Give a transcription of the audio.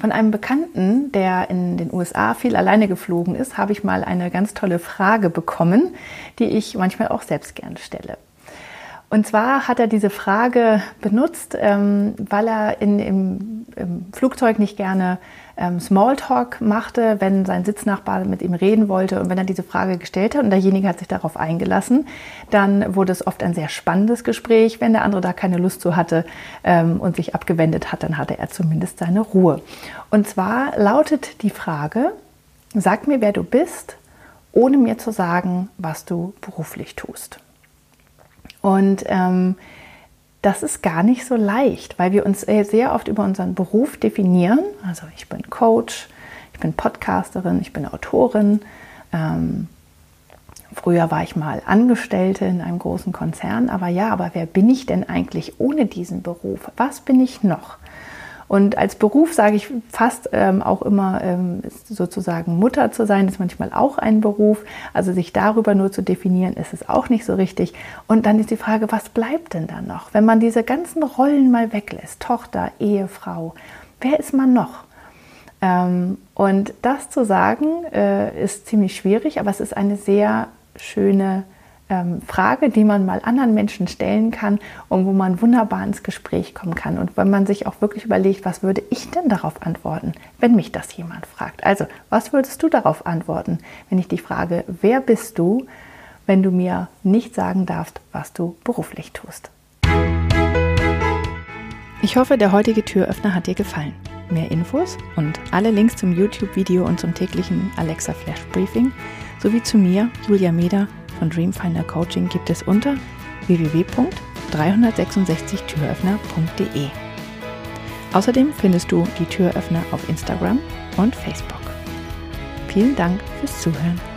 Von einem Bekannten, der in den USA viel alleine geflogen ist, habe ich mal eine ganz tolle Frage bekommen, die ich manchmal auch selbst gern stelle. Und zwar hat er diese Frage benutzt, ähm, weil er in, im, im, Flugzeug nicht gerne ähm, Smalltalk machte, wenn sein Sitznachbar mit ihm reden wollte und wenn er diese Frage gestellt hat und derjenige hat sich darauf eingelassen, dann wurde es oft ein sehr spannendes Gespräch. Wenn der andere da keine Lust zu hatte ähm, und sich abgewendet hat, dann hatte er zumindest seine Ruhe. Und zwar lautet die Frage, sag mir, wer du bist, ohne mir zu sagen, was du beruflich tust. Und ähm, das ist gar nicht so leicht, weil wir uns sehr oft über unseren Beruf definieren. Also ich bin Coach, ich bin Podcasterin, ich bin Autorin. Ähm, früher war ich mal Angestellte in einem großen Konzern. Aber ja, aber wer bin ich denn eigentlich ohne diesen Beruf? Was bin ich noch? Und als Beruf sage ich fast ähm, auch immer, ähm, sozusagen Mutter zu sein, ist manchmal auch ein Beruf. Also sich darüber nur zu definieren, ist es auch nicht so richtig. Und dann ist die Frage, was bleibt denn da noch? Wenn man diese ganzen Rollen mal weglässt, Tochter, Ehefrau, wer ist man noch? Ähm, und das zu sagen, äh, ist ziemlich schwierig, aber es ist eine sehr schöne ähm, Frage, die man mal anderen Menschen stellen kann und wo man wunderbar ins Gespräch kommen kann. Und wenn man sich auch wirklich überlegt, was würde ich denn darauf antworten, wenn mich das jemand fragt? Also, was würdest du darauf antworten, wenn ich dich frage, wer bist du, wenn du mir nicht sagen darfst, was du beruflich tust? Ich hoffe, der heutige Türöffner hat dir gefallen. Mehr Infos und alle Links zum YouTube-Video und zum täglichen Alexa Flash Briefing sowie zu mir, Julia Meder, von Dreamfinder Coaching gibt es unter www.366türöffner.de. Außerdem findest du die Türöffner auf Instagram und Facebook. Vielen Dank fürs Zuhören.